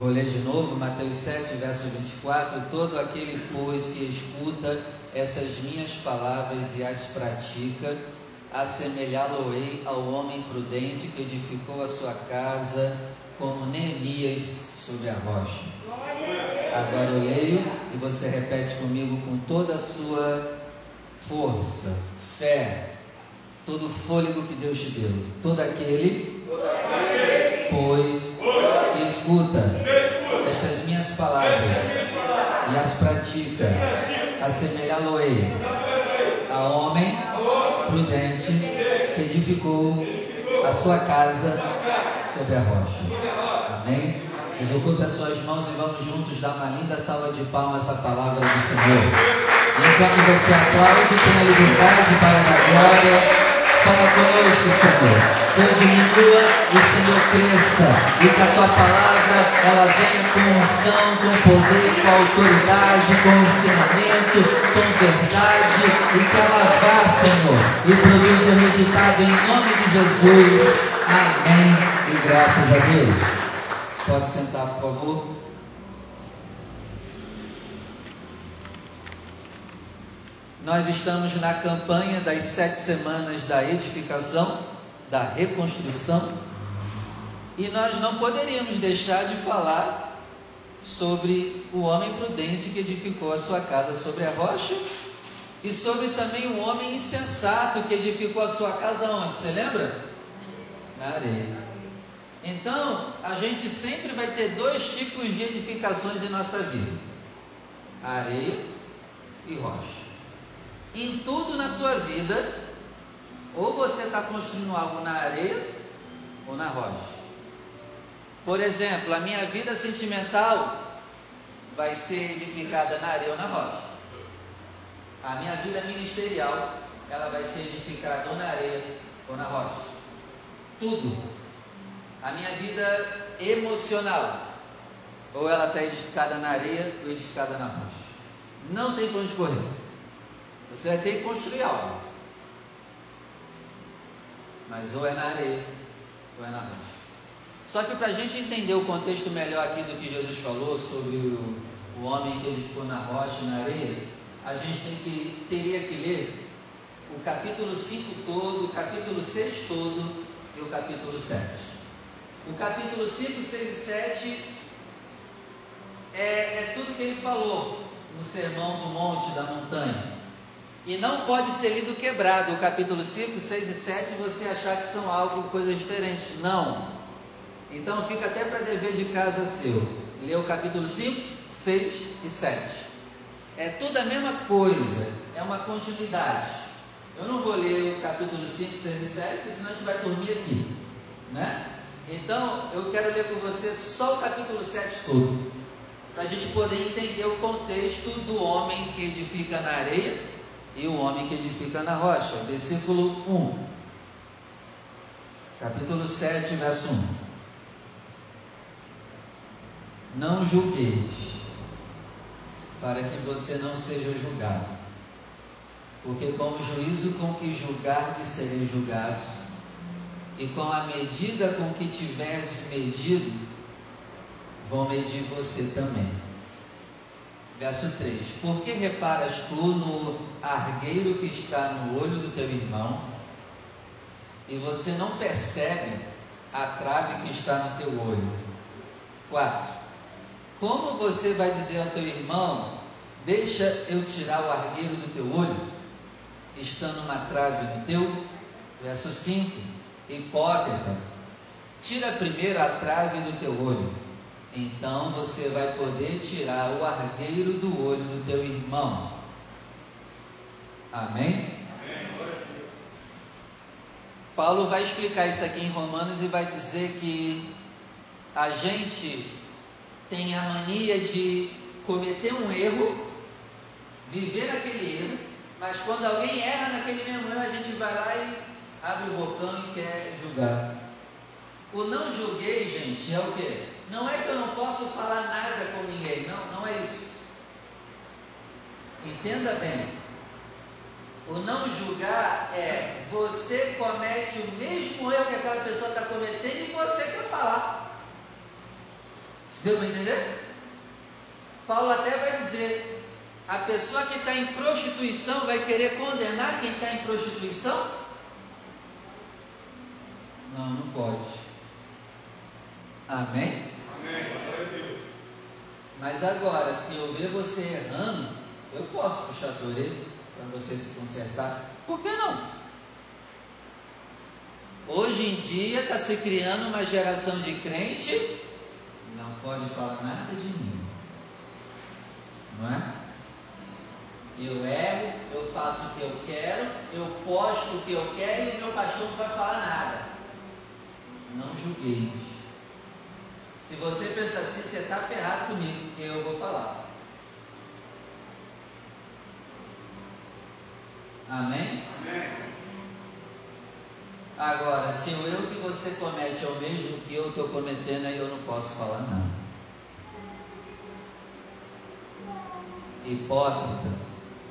Vou ler de novo Mateus 7, verso 24. Todo aquele, pois, que escuta essas minhas palavras e as pratica, assemelhá-lo-ei ao homem prudente que edificou a sua casa como Neemias sobre a rocha. Agora eu leio e você repete comigo com toda a sua força, fé, todo o fôlego que Deus te deu. Todo aquele, pois, escuta estas minhas palavras e as pratica, assemelhá-lo-ei a homem prudente que edificou a sua casa sobre a rocha. Amém? Desocupe as suas mãos e vamos juntos dar uma linda salva de palmas à palavra do Senhor. Enquanto você aplaude, tenha liberdade para dar glória. Fala conosco, Senhor. Diminua o Senhor cresça. E que a tua palavra ela venha com unção, com poder, com autoridade, com ensinamento, com verdade. E que ela vá, Senhor, e produza o resultado em nome de Jesus. Amém. E graças a Deus. Pode sentar, por favor. Nós estamos na campanha das sete semanas da edificação, da reconstrução, e nós não poderíamos deixar de falar sobre o homem prudente que edificou a sua casa sobre a rocha e sobre também o homem insensato que edificou a sua casa onde? Você lembra? Na areia. Então, a gente sempre vai ter dois tipos de edificações em nossa vida: areia e rocha. Em tudo na sua vida, ou você está construindo algo na areia ou na rocha. Por exemplo, a minha vida sentimental vai ser edificada na areia ou na rocha. A minha vida ministerial, ela vai ser edificada ou na areia ou na rocha. Tudo a minha vida emocional, ou ela está edificada na areia ou edificada na rocha. Não tem para onde correr. Você vai ter que construir algo. Mas ou é na areia ou é na rocha. Só que para a gente entender o contexto melhor aqui do que Jesus falou sobre o, o homem que edificou na rocha e na areia, a gente tem que, teria que ler o capítulo 5 todo, o capítulo 6 todo e o capítulo 7. O capítulo 5, 6 e 7 é, é tudo que ele falou no sermão do monte, da montanha. E não pode ser lido quebrado. O capítulo 5, 6 e 7 você achar que são algo, coisas diferentes. Não. Então fica até para dever de casa seu. Lê o capítulo 5, 6 e 7. É tudo a mesma coisa. É uma continuidade. Eu não vou ler o capítulo 5, 6 e 7, senão a gente vai dormir aqui. Né? Então, eu quero ler com você só o capítulo 7 todo, para a gente poder entender o contexto do homem que edifica na areia e o homem que edifica na rocha. Versículo 1. Capítulo 7, verso 1. Não julgueis, para que você não seja julgado. Porque com o juízo com que julgardes sereis julgados, e com a medida com que tiveres medido, vão medir você também. Verso 3: Por que reparas tu no argueiro que está no olho do teu irmão, e você não percebe a trave que está no teu olho? 4. Como você vai dizer ao teu irmão, deixa eu tirar o argueiro do teu olho, estando uma trave no teu? Verso 5 Hipócrita, tira primeiro a trave do teu olho, então você vai poder tirar o argueiro do olho do teu irmão. Amém? Paulo vai explicar isso aqui em Romanos e vai dizer que a gente tem a mania de cometer um erro, viver naquele erro, mas quando alguém erra naquele mesmo erro, a gente vai lá e abre o bocão e quer julgar. O não julguei, gente, é o que? Não é que eu não posso falar nada com ninguém, não, não é isso. Entenda bem. O não julgar é você comete o mesmo erro que aquela pessoa está cometendo e você quer falar. Deu para entender? Paulo até vai dizer: a pessoa que está em prostituição vai querer condenar quem está em prostituição? Não, não pode. Amém? Mas agora, se eu ver você errando, eu posso puxar a orelha para você se consertar. Por que não? Hoje em dia está se criando uma geração de crente, não pode falar nada de mim. Não é? Eu erro, eu faço o que eu quero, eu posto o que eu quero e meu pastor não vai falar nada. Não julgueis. Se você pensa assim, você está ferrado comigo, porque eu vou falar. Amém? Amém? Agora, se o erro que você comete é o mesmo que eu estou cometendo, aí eu não posso falar nada. Hipócrita,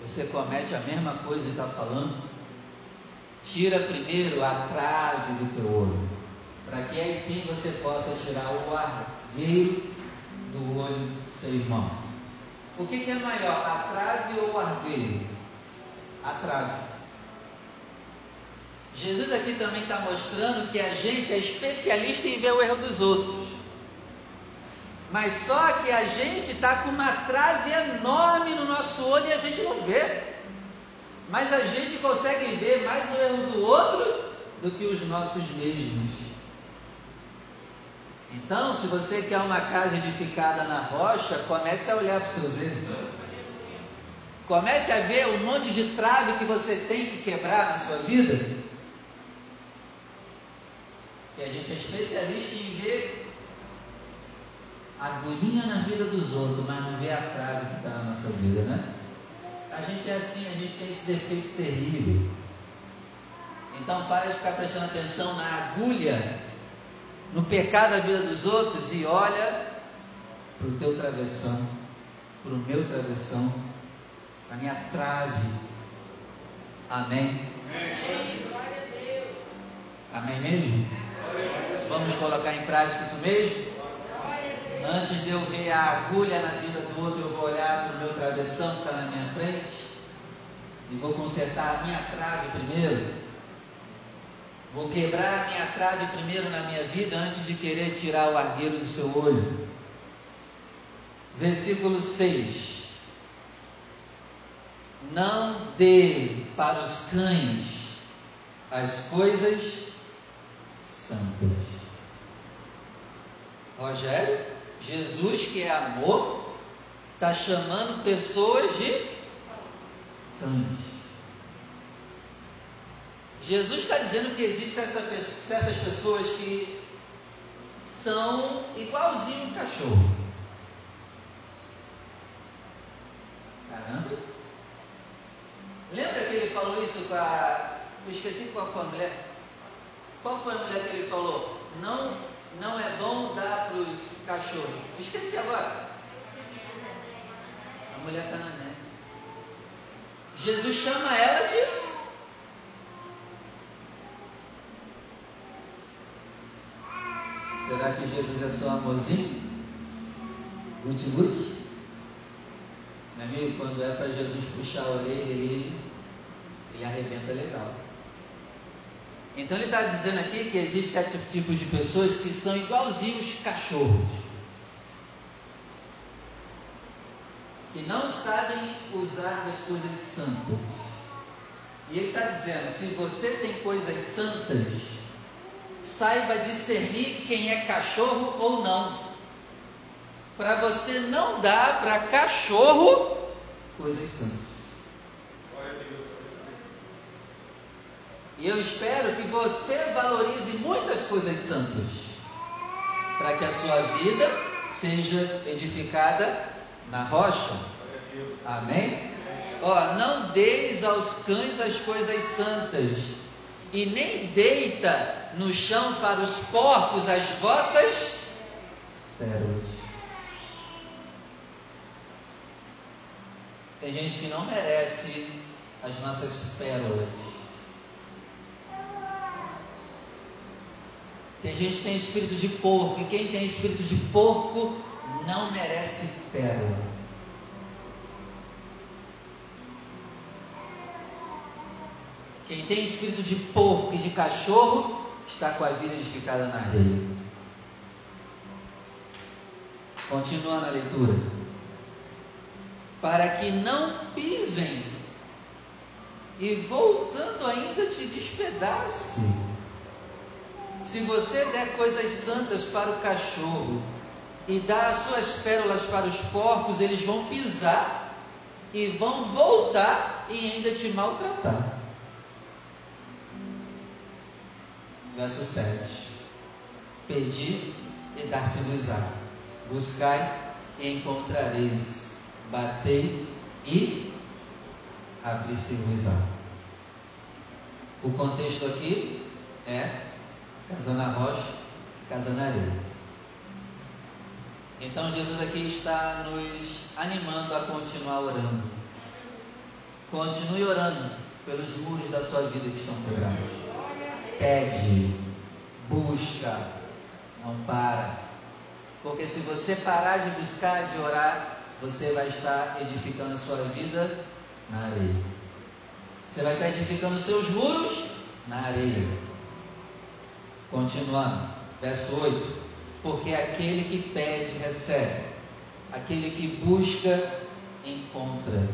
você comete a mesma coisa e está falando? Tira primeiro a trave do teu olho, para que aí sim você possa tirar o argueiro do olho do seu irmão. O que, que é maior, a trave ou o argueiro? A trave. Jesus aqui também está mostrando que a gente é especialista em ver o erro dos outros. Mas só que a gente está com uma trave enorme no nosso olho e a gente não vê. Mas a gente consegue ver mais o erro do outro do que os nossos mesmos. Então, se você quer uma casa edificada na rocha, comece a olhar para os seus erros. Comece a ver o monte de trave que você tem que quebrar na sua vida que a gente é especialista em ver agulhinha na vida dos outros, mas não vê a trave que está na nossa vida, né? A gente é assim, a gente tem esse defeito terrível. Então para de ficar prestando atenção na agulha, no pecado da vida dos outros e olha para o teu travessão, para o meu travessão, para a minha trave. Amém? Amém. Amém mesmo? Vamos colocar em prática isso mesmo? Antes de eu ver a agulha na vida do outro, eu vou olhar para o meu travessão que está na minha frente e vou consertar a minha trave primeiro. Vou quebrar a minha trave primeiro na minha vida antes de querer tirar o argueiro do seu olho. Versículo 6. Não dê para os cães as coisas santas. Rogério, Jesus, que é amor, está chamando pessoas de cães. Jesus está dizendo que existem certas pessoas que são igualzinho um cachorro. Caramba! Lembra que ele falou isso com a. Eu esqueci qual foi a mulher. Qual foi a mulher que ele falou? Não não é bom dar para os cachorros. Eu esqueci agora. A mulher canané. Jesus chama ela disso. Será que Jesus é só amorzinho? Guti-guti? Meu amigo, quando é para Jesus puxar a orelha, ele, ele arrebenta legal. Então ele está dizendo aqui que existe certo tipo de pessoas que são igualzinhos cachorros. Que não sabem usar das coisas santas. E ele está dizendo: se você tem coisas santas, saiba discernir quem é cachorro ou não. Para você não dar para cachorro coisas santas. E eu espero que você valorize muitas coisas santas, para que a sua vida seja edificada na rocha. Amém? Ó, não deis aos cães as coisas santas, e nem deita no chão para os porcos as vossas pérolas. Tem gente que não merece as nossas pérolas. Tem gente que tem espírito de porco, e quem tem espírito de porco não merece pérola. Quem tem espírito de porco e de cachorro está com a vida edificada na areia. Continuando a leitura. Para que não pisem e voltando ainda te despedace. Se você der coisas santas para o cachorro e dar as suas pérolas para os porcos, eles vão pisar e vão voltar e ainda te maltratar. Verso 7: Pedi e dar-se-vos-á, buscai e encontrareis, batei e abrir-se-vos-á. O contexto aqui é casa na rocha, casa na areia. Então Jesus aqui está nos animando a continuar orando. Continue orando pelos muros da sua vida que estão quebrados pede, busca, não para. Porque se você parar de buscar, de orar, você vai estar edificando a sua vida na areia. Você vai estar edificando os seus muros na areia. Continuando, verso 8: Porque aquele que pede, recebe, aquele que busca, encontra.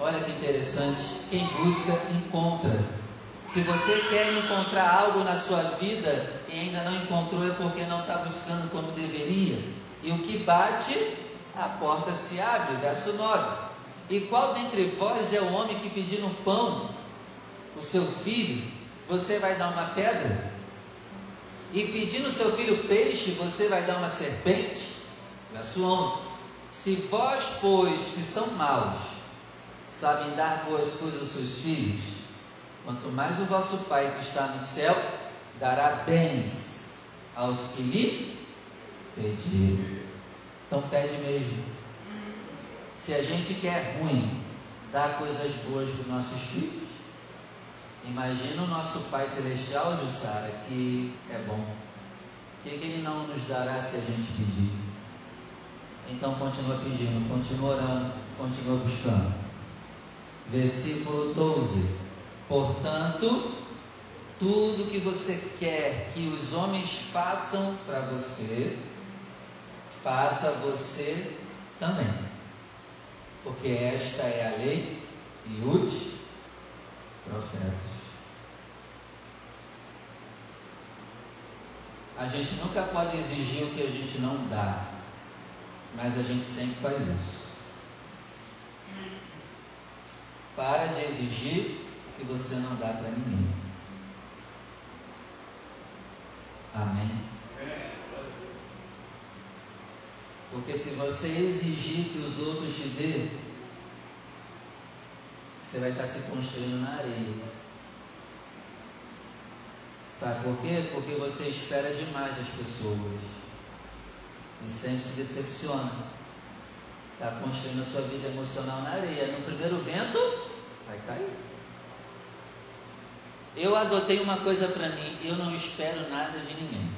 Olha que interessante: quem busca, encontra. Se você quer encontrar algo na sua vida e ainda não encontrou, é porque não está buscando como deveria. E o que bate, a porta se abre. Verso 9. E qual dentre vós é o homem que pedindo pão, o seu filho, você vai dar uma pedra? E pedindo seu filho peixe, você vai dar uma serpente? Verso 11. Se vós, pois, que são maus, sabem dar boas coisas aos seus filhos, Quanto mais o vosso Pai que está no céu dará bens aos que lhe pedirem. Então pede mesmo. Se a gente quer ruim, dá coisas boas para os nossos filhos. Imagina o nosso Pai Celestial, Jussara, que é bom. O que, que Ele não nos dará se a gente pedir? Então continua pedindo, continua orando, continua buscando. Versículo 12. Portanto, tudo que você quer que os homens façam para você, faça você também. Porque esta é a lei e os profetas. A gente nunca pode exigir o que a gente não dá, mas a gente sempre faz isso. Para de exigir que você não dá para ninguém. Amém? Porque se você exigir que os outros te dê, você vai estar se construindo na areia. Sabe por quê? Porque você espera demais das pessoas. E sempre se decepciona. Está construindo a sua vida emocional na areia. No primeiro vento, vai cair. Eu adotei uma coisa para mim, eu não espero nada de ninguém.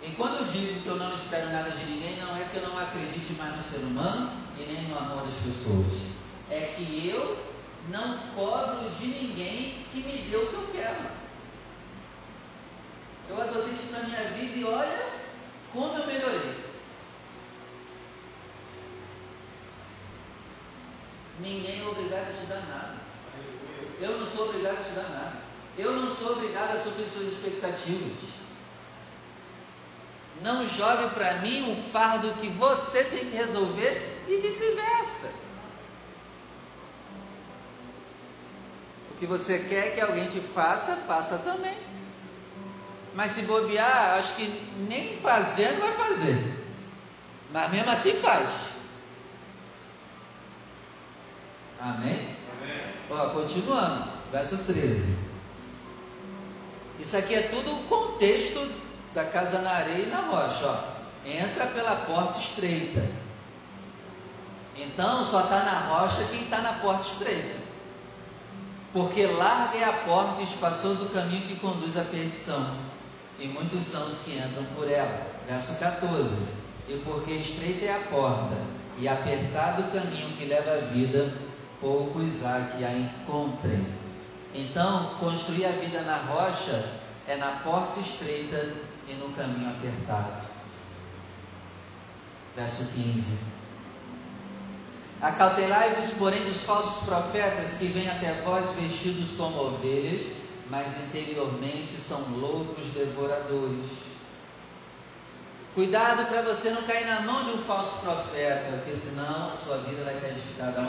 E quando eu digo que eu não espero nada de ninguém, não é que eu não acredite mais no ser humano e nem no amor das pessoas. É que eu não cobro de ninguém que me dê o que eu quero. Eu adotei isso na minha vida e olha como eu melhorei. Ninguém é obrigado a te dar nada. Eu não sou obrigado a te dar nada. Eu não sou obrigado a suprir suas expectativas. Não jogue para mim um fardo que você tem que resolver e vice-versa. O que você quer que alguém te faça, faça também. Mas se bobear, acho que nem fazendo vai fazer. Mas mesmo assim faz. Amém? Ó, continuando, verso 13. Isso aqui é tudo o contexto da casa na areia e na rocha. Ó. Entra pela porta estreita. Então só está na rocha quem está na porta estreita. Porque larga é a porta e espaçoso o caminho que conduz à perdição. E muitos são os que entram por ela. Verso 14. E porque estreita é a porta e apertado o caminho que leva à vida, poucos há que a encontrem. Então, construir a vida na rocha é na porta estreita e no caminho apertado. Verso 15. Acautelai-vos, porém, dos falsos profetas que vêm até vós vestidos como ovelhas, mas interiormente são loucos devoradores. Cuidado para você não cair na mão de um falso profeta, porque senão a sua vida vai estar edificada?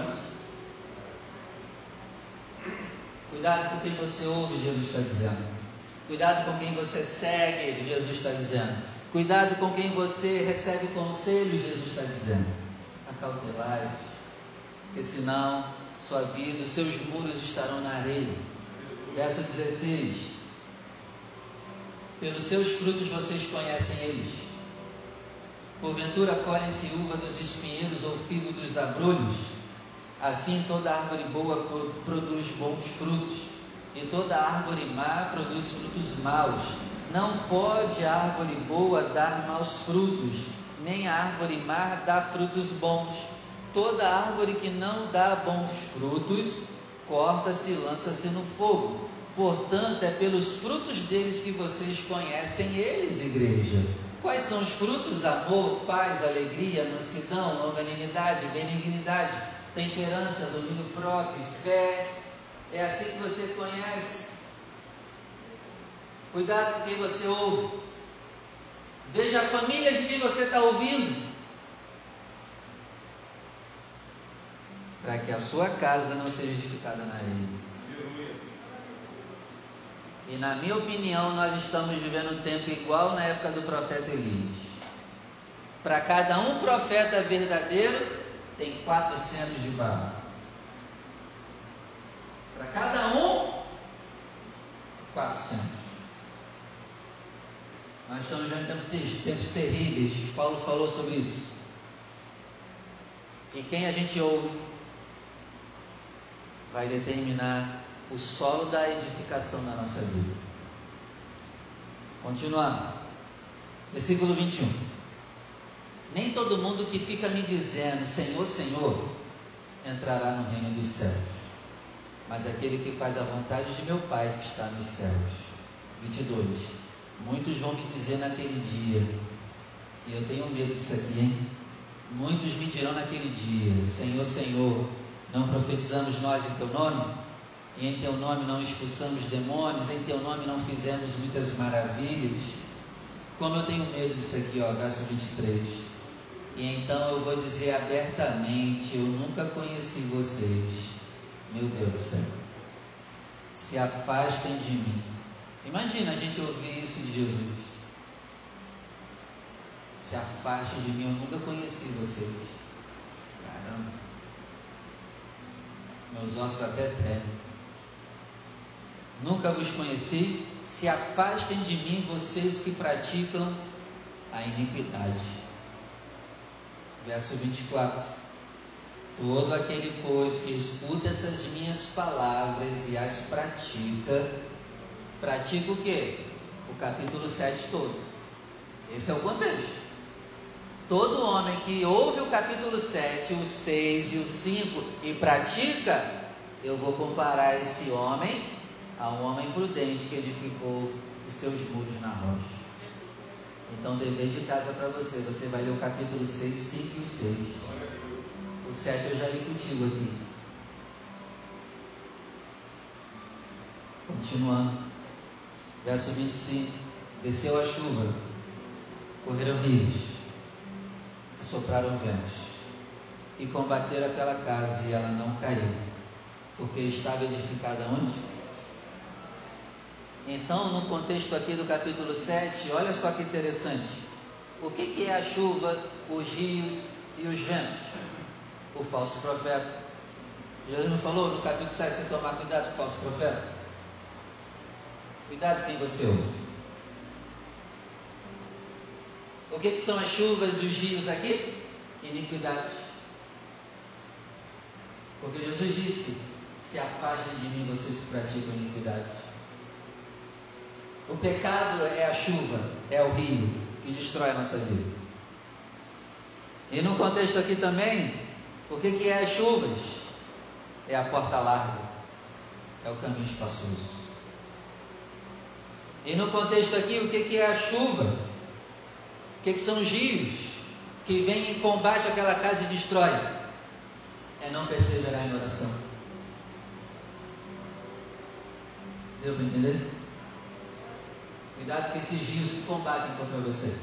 Cuidado com quem você ouve, Jesus está dizendo. Cuidado com quem você segue, Jesus está dizendo. Cuidado com quem você recebe conselhos, Jesus está dizendo. Acautelai, porque senão sua vida, os seus muros estarão na areia. Verso 16: Pelos seus frutos vocês conhecem eles. Porventura colhem-se uva dos espinheiros ou figo dos abrolhos? Assim toda árvore boa produz bons frutos, e toda árvore má produz frutos maus. Não pode a árvore boa dar maus frutos, nem a árvore má dar frutos bons. Toda árvore que não dá bons frutos, corta-se e lança-se no fogo. Portanto, é pelos frutos deles que vocês conhecem eles, igreja. Quais são os frutos? Amor, paz, alegria, mansidão, longanimidade, benignidade, temperança, domínio próprio, fé. É assim que você conhece. Cuidado com quem você ouve. Veja a família de quem você está ouvindo. Para que a sua casa não seja edificada na areia. E na minha opinião, nós estamos vivendo um tempo igual na época do profeta Elias. Para cada um profeta verdadeiro, tem 400 de barro. Para cada um, 400. Nós estamos vivendo tempos, tempos terríveis. Paulo falou sobre isso. E quem a gente ouve vai determinar o solo da edificação na nossa vida. Continuando. Versículo 21. Nem todo mundo que fica me dizendo Senhor, Senhor, entrará no reino dos céus, mas aquele que faz a vontade de meu Pai que está nos céus. 22. Muitos vão me dizer naquele dia, e eu tenho medo disso aqui, hein? Muitos me dirão naquele dia: Senhor, Senhor, não profetizamos nós em teu nome? e em teu nome não expulsamos demônios, em teu nome não fizemos muitas maravilhas. Como eu tenho medo disso aqui, ó, verso 23. E então eu vou dizer abertamente: Eu nunca conheci vocês, meu Deus do céu. Se afastem de mim. Imagina a gente ouvir isso de Jesus. Se afastem de mim, eu nunca conheci vocês. Caramba. Meus ossos até tremem. Nunca vos conheci, se afastem de mim vocês que praticam a iniquidade. Verso 24. Todo aquele, pois, que escuta essas minhas palavras e as pratica, pratica o que? O capítulo 7 todo. Esse é o contexto. Todo homem que ouve o capítulo 7, o 6 e o 5 e pratica, eu vou comparar esse homem a um homem prudente que edificou os seus muros na rocha. Então, dever de casa para você, você vai ler o capítulo 6, 5 e o 6. O 7 eu já li contigo aqui. Continuando. Verso 25. Desceu a chuva, correram rios, sopraram ventos, e combateram aquela casa, e ela não caiu, porque estava edificada onde? Então, no contexto aqui do capítulo 7, olha só que interessante. O que, que é a chuva, os rios e os ventos? O falso profeta. Jesus não falou no capítulo 7 você tomar cuidado com o falso profeta? Cuidado quem você ouve. O que, que são as chuvas e os rios aqui? Iniquidades. Porque Jesus disse: Se afastem de mim vocês que praticam iniquidades. O pecado é a chuva, é o rio que destrói a nossa vida. E no contexto aqui também, o que, que é as chuvas? É a porta larga, é o caminho espaçoso. E no contexto aqui, o que, que é a chuva? O que, que são os rios que vêm em combate àquela casa e destrói? É não perseverar em oração. Deu para entender? Cuidado com esses rios que combatem contra você.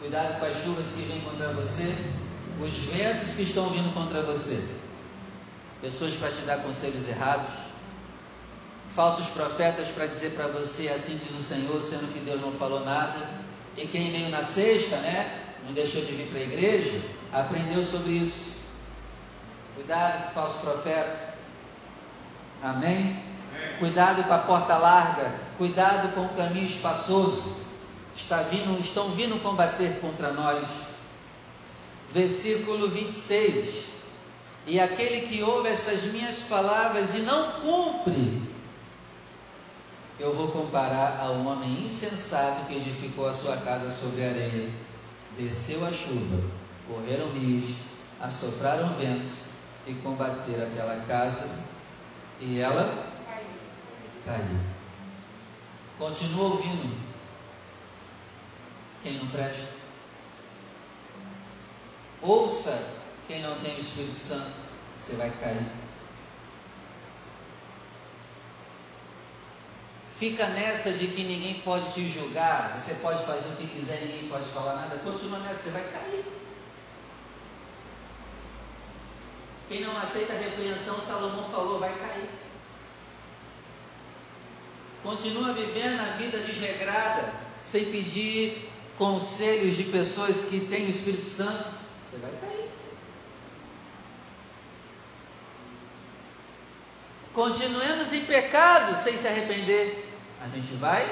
Cuidado com as chuvas que vêm contra você, os ventos que estão vindo contra você. Pessoas para te dar conselhos errados, falsos profetas para dizer para você assim diz o Senhor, sendo que Deus não falou nada. E quem veio na sexta, né, não deixou de vir para a igreja, aprendeu sobre isso. Cuidado com o falso profeta. Amém? Cuidado com a porta larga, cuidado com o caminho espaçoso está vindo, estão vindo combater contra nós. Versículo 26. E aquele que ouve estas minhas palavras e não cumpre, eu vou comparar a um homem insensato que edificou a sua casa sobre areia. Desceu a chuva, correram rios, assopraram ventos e combateram aquela casa, e ela caiu. Continua ouvindo quem não presta. Ouça quem não tem o Espírito Santo, você vai cair. Fica nessa de que ninguém pode te julgar, você pode fazer o que quiser, ninguém pode falar nada. Continua nessa, você vai cair. Quem não aceita a repreensão, Salomão falou, vai cair. Continua vivendo a vida desregrada, sem pedir conselhos de pessoas que têm o Espírito Santo, você vai cair. Continuemos em pecado sem se arrepender, a gente vai.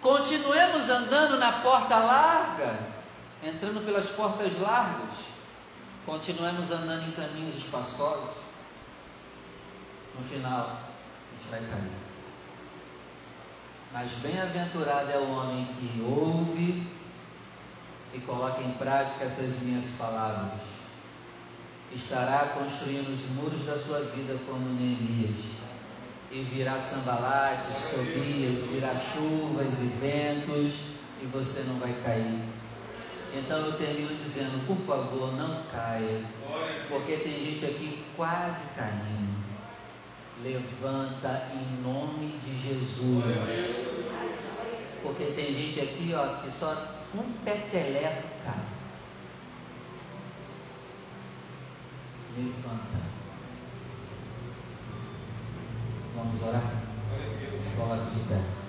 Continuemos andando na porta larga, entrando pelas portas largas. Continuemos andando em caminhos espaçosos. No final, a gente vai cair. Mas bem-aventurado é o homem que ouve e coloca em prática essas minhas palavras. Estará construindo os muros da sua vida como Neemias. E virá sambalates, Tobias, virá chuvas e ventos, e você não vai cair. Então eu termino dizendo, por favor, não caia. Porque tem gente aqui quase caindo. Levanta em nome de Jesus. Porque tem gente aqui, ó, que só um peteleco. Levanta. Vamos orar? Coloque de pé.